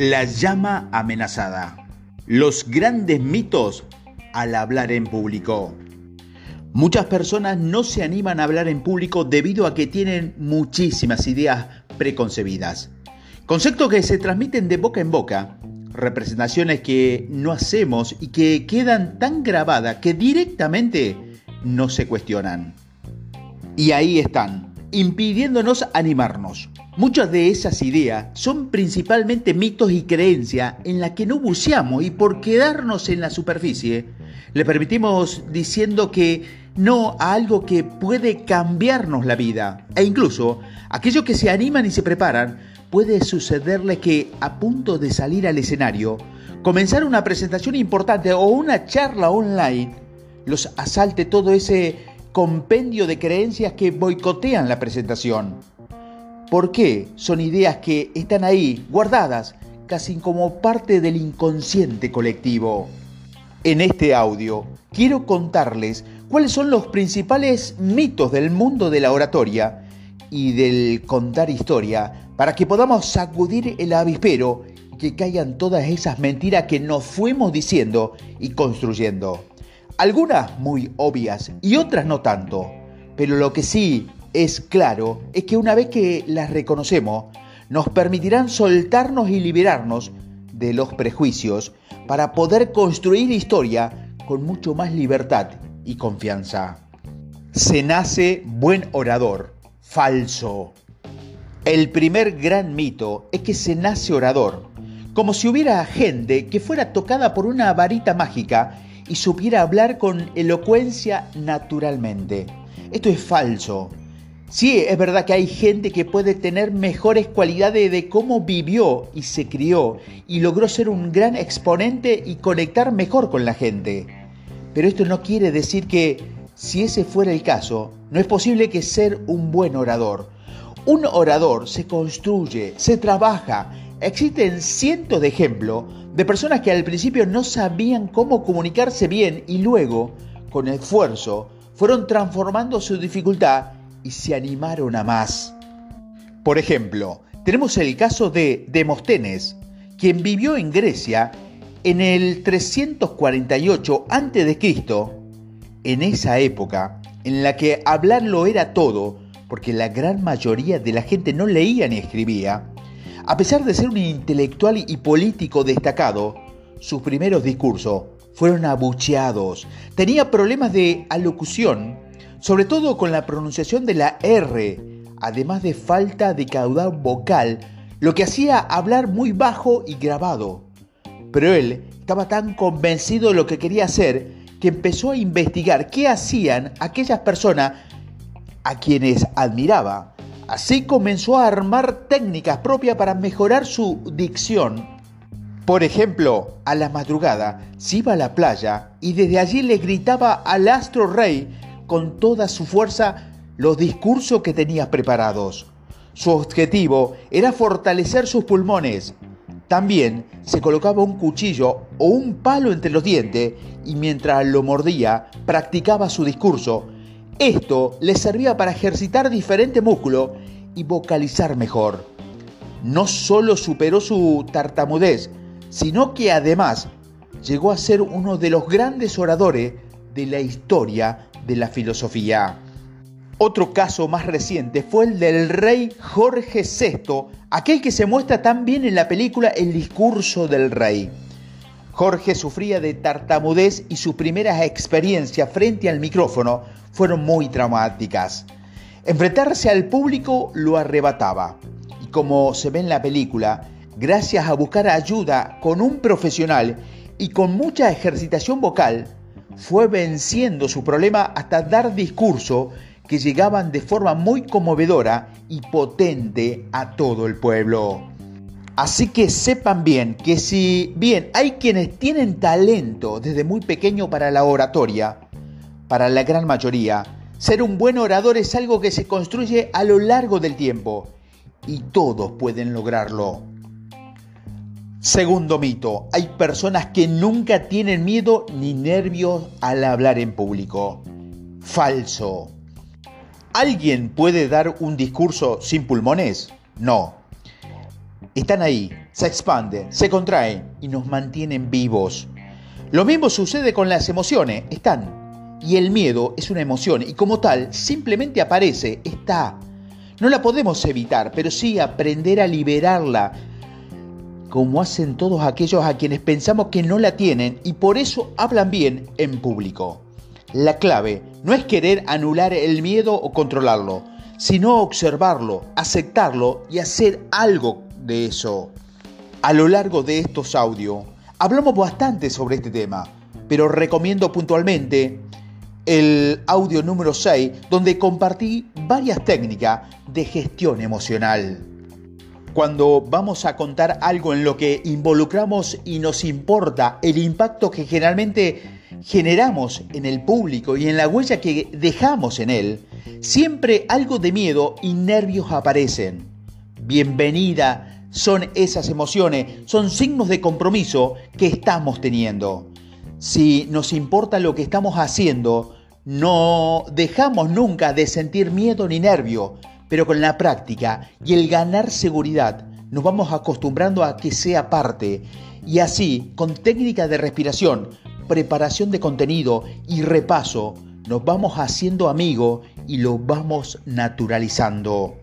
La llama amenazada. Los grandes mitos al hablar en público. Muchas personas no se animan a hablar en público debido a que tienen muchísimas ideas preconcebidas. Conceptos que se transmiten de boca en boca, representaciones que no hacemos y que quedan tan grabadas que directamente no se cuestionan. Y ahí están, impidiéndonos animarnos. Muchas de esas ideas son principalmente mitos y creencias en las que no buceamos y por quedarnos en la superficie le permitimos diciendo que no a algo que puede cambiarnos la vida. E incluso aquellos que se animan y se preparan, puede sucederle que a punto de salir al escenario, comenzar una presentación importante o una charla online, los asalte todo ese compendio de creencias que boicotean la presentación. ¿Por qué? Son ideas que están ahí, guardadas, casi como parte del inconsciente colectivo. En este audio quiero contarles cuáles son los principales mitos del mundo de la oratoria y del contar historia para que podamos sacudir el avispero y que caigan todas esas mentiras que nos fuimos diciendo y construyendo. Algunas muy obvias y otras no tanto, pero lo que sí es claro es que una vez que las reconocemos, nos permitirán soltarnos y liberarnos de los prejuicios para poder construir historia con mucho más libertad y confianza. Se nace buen orador, falso. El primer gran mito es que se nace orador, como si hubiera gente que fuera tocada por una varita mágica y supiera hablar con elocuencia naturalmente. Esto es falso. Sí, es verdad que hay gente que puede tener mejores cualidades de cómo vivió y se crió y logró ser un gran exponente y conectar mejor con la gente. Pero esto no quiere decir que, si ese fuera el caso, no es posible que ser un buen orador. Un orador se construye, se trabaja. Existen cientos de ejemplos de personas que al principio no sabían cómo comunicarse bien y luego, con esfuerzo, fueron transformando su dificultad y se animaron a más. Por ejemplo, tenemos el caso de Demóstenes, quien vivió en Grecia en el 348 a.C., en esa época en la que hablarlo era todo, porque la gran mayoría de la gente no leía ni escribía, a pesar de ser un intelectual y político destacado, sus primeros discursos fueron abucheados. Tenía problemas de alocución sobre todo con la pronunciación de la R, además de falta de caudal vocal, lo que hacía hablar muy bajo y grabado. Pero él estaba tan convencido de lo que quería hacer que empezó a investigar qué hacían aquellas personas a quienes admiraba. Así comenzó a armar técnicas propias para mejorar su dicción. Por ejemplo, a la madrugada se iba a la playa y desde allí le gritaba al astro rey con toda su fuerza los discursos que tenía preparados. Su objetivo era fortalecer sus pulmones. También se colocaba un cuchillo o un palo entre los dientes y mientras lo mordía practicaba su discurso. Esto le servía para ejercitar diferentes músculos y vocalizar mejor. No solo superó su tartamudez, sino que además llegó a ser uno de los grandes oradores de la historia de la filosofía. Otro caso más reciente fue el del rey Jorge VI, aquel que se muestra tan bien en la película El discurso del rey. Jorge sufría de tartamudez y sus primeras experiencias frente al micrófono fueron muy traumáticas. Enfrentarse al público lo arrebataba. Y como se ve en la película, gracias a buscar ayuda con un profesional y con mucha ejercitación vocal, fue venciendo su problema hasta dar discurso que llegaban de forma muy conmovedora y potente a todo el pueblo. Así que sepan bien que si bien hay quienes tienen talento desde muy pequeño para la oratoria, para la gran mayoría, ser un buen orador es algo que se construye a lo largo del tiempo y todos pueden lograrlo. Segundo mito, hay personas que nunca tienen miedo ni nervios al hablar en público. Falso. ¿Alguien puede dar un discurso sin pulmones? No. están ahí, se expanden, se contraen y nos mantienen vivos. Lo mismo sucede con las emociones, están. Y el miedo es una emoción y como tal simplemente aparece, está. No la podemos evitar, pero sí aprender a liberarla, como hacen todos aquellos a quienes pensamos que no la tienen y por eso hablan bien en público. La clave no es querer anular el miedo o controlarlo, sino observarlo, aceptarlo y hacer algo de eso. A lo largo de estos audios hablamos bastante sobre este tema, pero recomiendo puntualmente el audio número 6 donde compartí varias técnicas de gestión emocional. Cuando vamos a contar algo en lo que involucramos y nos importa el impacto que generalmente generamos en el público y en la huella que dejamos en él, siempre algo de miedo y nervios aparecen. Bienvenida son esas emociones, son signos de compromiso que estamos teniendo. Si nos importa lo que estamos haciendo, no dejamos nunca de sentir miedo ni nervio, pero con la práctica y el ganar seguridad nos vamos acostumbrando a que sea parte y así, con técnica de respiración, preparación de contenido y repaso, nos vamos haciendo amigos y lo vamos naturalizando.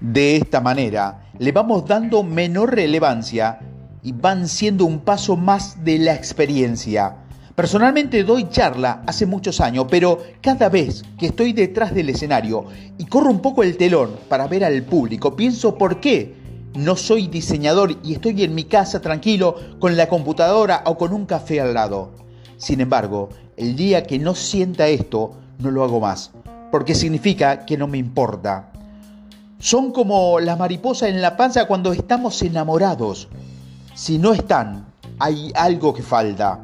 De esta manera, le vamos dando menor relevancia y van siendo un paso más de la experiencia. Personalmente doy charla hace muchos años, pero cada vez que estoy detrás del escenario y corro un poco el telón para ver al público, pienso por qué no soy diseñador y estoy en mi casa tranquilo con la computadora o con un café al lado. Sin embargo, el día que no sienta esto, no lo hago más, porque significa que no me importa. Son como las mariposas en la panza cuando estamos enamorados. Si no están, hay algo que falta.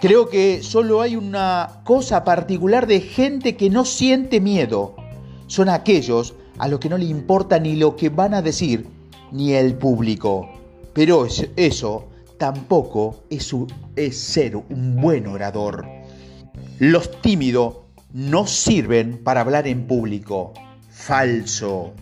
Creo que solo hay una cosa particular de gente que no siente miedo. Son aquellos a los que no le importa ni lo que van a decir, ni el público. Pero eso tampoco es, ser un buen orador. Los tímidos no sirven para hablar en público. Falso.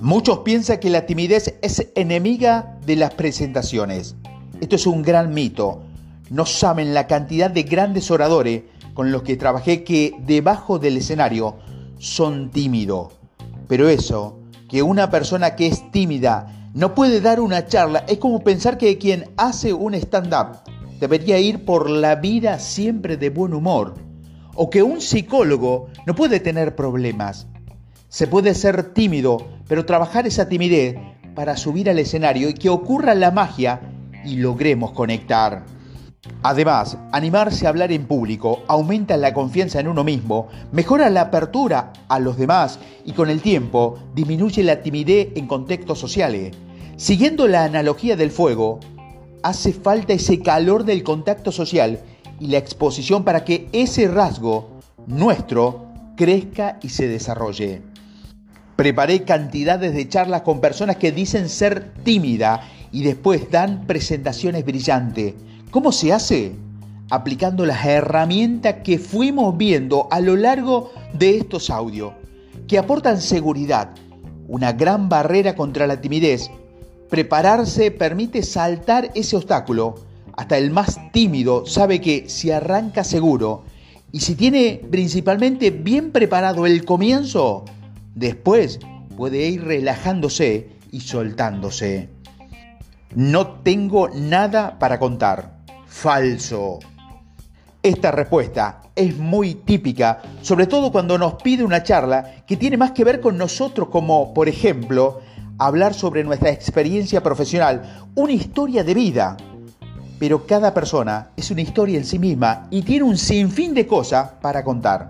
Muchos piensan que la timidez es enemiga de las presentaciones. Esto es un gran mito. No saben la cantidad de grandes oradores con los que trabajé que debajo del escenario son tímidos. Pero eso que una persona que es tímida no puede dar una charla es como pensar que quien hace un stand-up debería ir por la vida siempre de buen humor. O que un psicólogo no puede tener problemas. Se puede ser tímido, pero trabajar esa timidez para subir al escenario y que ocurra la magia y logremos conectar. Además, animarse a hablar en público aumenta la confianza en uno mismo, mejora la apertura a los demás y con el tiempo disminuye la timidez en contextos sociales. Siguiendo la analogía del fuego, hace falta ese calor del contacto social y la exposición para que ese rasgo nuestro crezca y se desarrolle. Preparé cantidades de charlas con personas que dicen ser tímida y después dan presentaciones brillantes ¿Cómo se hace? Aplicando las herramientas que fuimos viendo a lo largo de estos audios, que aportan seguridad, una gran barrera contra la timidez. Prepararse permite saltar ese obstáculo. Hasta el más tímido sabe que si arranca seguro y si tiene principalmente bien preparado el comienzo, después puede ir relajándose y soltándose. No tengo nada para contar falso. Esta respuesta es muy típica, sobre todo cuando nos pide una charla que tiene más que ver con nosotros, como por ejemplo hablar sobre nuestra experiencia profesional, una historia de vida. Pero cada persona es una historia en sí misma y tiene un sinfín de cosas para contar.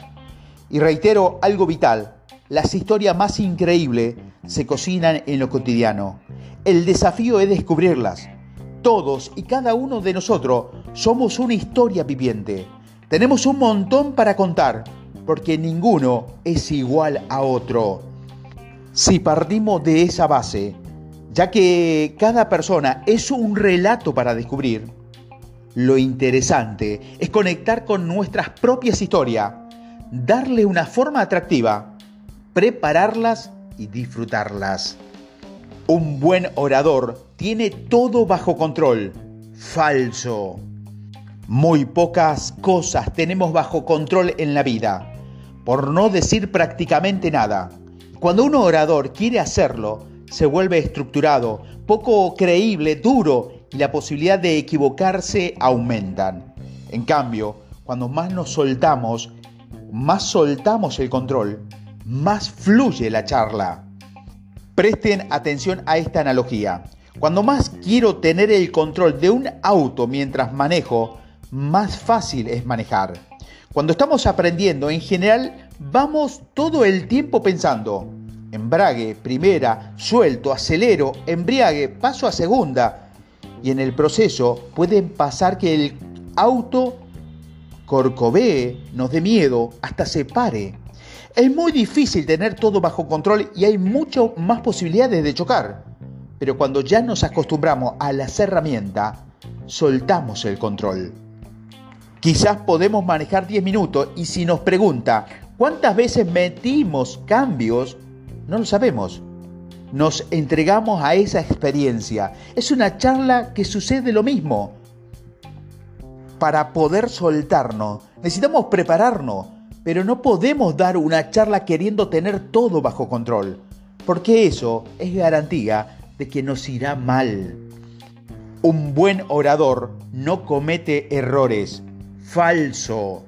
Y reitero algo vital, las historias más increíbles se cocinan en lo cotidiano. El desafío es descubrirlas todos y cada uno de nosotros somos una historia viviente. Tenemos un montón para contar, porque ninguno es igual a otro. Si partimos de esa base, ya que cada persona es un relato para descubrir, lo interesante es conectar con nuestras propias historias, darle una forma atractiva, prepararlas y disfrutarlas. Un buen orador tiene todo bajo control. Falso. Muy pocas cosas tenemos bajo control en la vida, por no decir prácticamente nada. Cuando un orador quiere hacerlo, se vuelve estructurado, poco creíble, duro y la posibilidad de equivocarse aumentan. En cambio, cuando más nos soltamos, más soltamos el control, más fluye la charla. Presten atención a esta analogía. Cuando más quiero tener el control de un auto mientras manejo, más fácil es manejar. Cuando estamos aprendiendo, en general, vamos todo el tiempo pensando, embrague, primera, suelto, acelero, embriague, paso a segunda. Y en el proceso puede pasar que el auto corcovee, nos dé miedo, hasta se pare. Es muy difícil tener todo bajo control y hay mucho más posibilidades de chocar. Pero cuando ya nos acostumbramos a las herramientas, soltamos el control. Quizás podemos manejar 10 minutos y si nos pregunta cuántas veces metimos cambios, no lo sabemos. Nos entregamos a esa experiencia. Es una charla que sucede lo mismo. Para poder soltarnos, necesitamos prepararnos, pero no podemos dar una charla queriendo tener todo bajo control, porque eso es garantía de que nos irá mal. Un buen orador no comete errores, falso.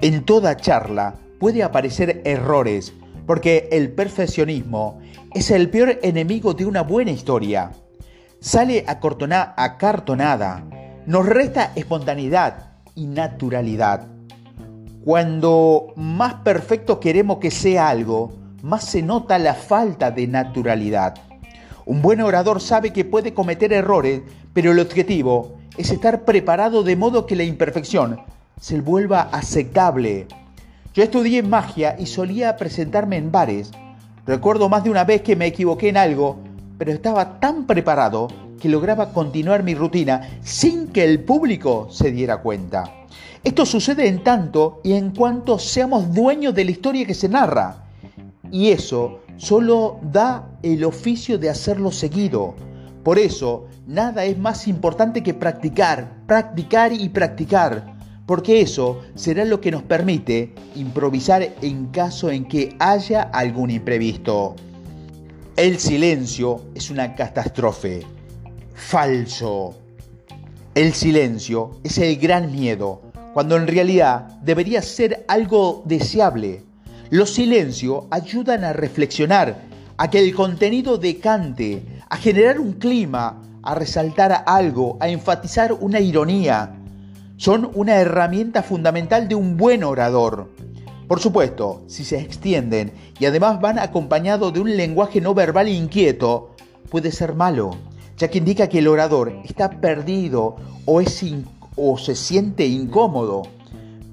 En toda charla puede aparecer errores, porque el perfeccionismo es el peor enemigo de una buena historia. Sale acartonada, nos resta espontaneidad y naturalidad. Cuando más perfecto queremos que sea algo, más se nota la falta de naturalidad. Un buen orador sabe que puede cometer errores, pero el objetivo es estar preparado de modo que la imperfección se vuelva aceptable. Yo estudié magia y solía presentarme en bares. Recuerdo más de una vez que me equivoqué en algo, pero estaba tan preparado que lograba continuar mi rutina sin que el público se diera cuenta. Esto sucede en tanto y en cuanto seamos dueños de la historia que se narra. Y eso solo da el oficio de hacerlo seguido. Por eso, nada es más importante que practicar, practicar y practicar, porque eso será lo que nos permite improvisar en caso en que haya algún imprevisto. El silencio es una catástrofe. Falso. El silencio es el gran miedo, cuando en realidad debería ser algo deseable. Los silencios ayudan a reflexionar, a que el contenido decante, a generar un clima, a resaltar algo, a enfatizar una ironía. Son una herramienta fundamental de un buen orador. Por supuesto, si se extienden y además van acompañados de un lenguaje no verbal inquieto, puede ser malo, ya que indica que el orador está perdido o, es o se siente incómodo.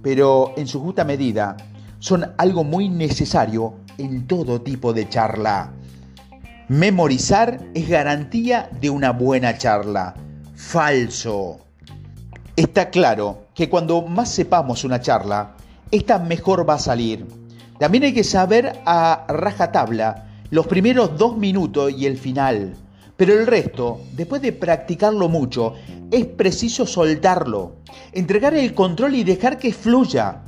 Pero en su justa medida, son algo muy necesario en todo tipo de charla. Memorizar es garantía de una buena charla. Falso. Está claro que cuando más sepamos una charla, esta mejor va a salir. También hay que saber a rajatabla los primeros dos minutos y el final. Pero el resto, después de practicarlo mucho, es preciso soltarlo, entregar el control y dejar que fluya.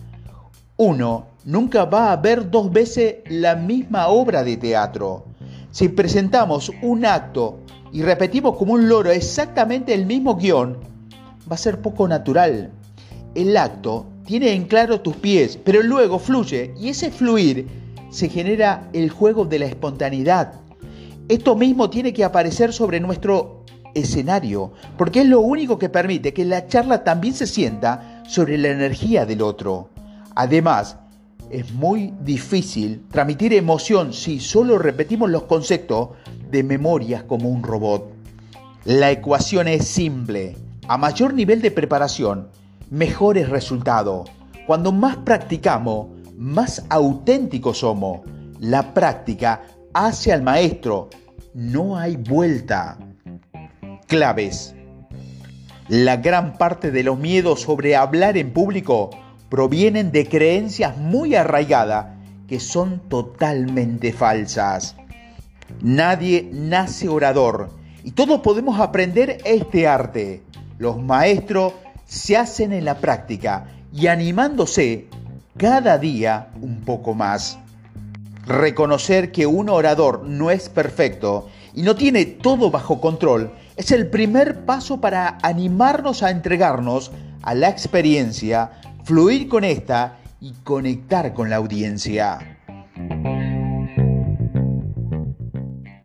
Uno nunca va a ver dos veces la misma obra de teatro. Si presentamos un acto y repetimos como un loro exactamente el mismo guion, va a ser poco natural. El acto tiene en claro tus pies, pero luego fluye y ese fluir se genera el juego de la espontaneidad. Esto mismo tiene que aparecer sobre nuestro escenario, porque es lo único que permite que la charla también se sienta sobre la energía del otro. Además, es muy difícil transmitir emoción si solo repetimos los conceptos de memorias como un robot. La ecuación es simple. A mayor nivel de preparación, mejores resultados. Cuando más practicamos, más auténticos somos. La práctica hace al maestro. No hay vuelta. Claves. La gran parte de los miedos sobre hablar en público provienen de creencias muy arraigadas que son totalmente falsas. Nadie nace orador y todos podemos aprender este arte. Los maestros se hacen en la práctica y animándose cada día un poco más. Reconocer que un orador no es perfecto y no tiene todo bajo control es el primer paso para animarnos a entregarnos a la experiencia, fluir con esta y conectar con la audiencia.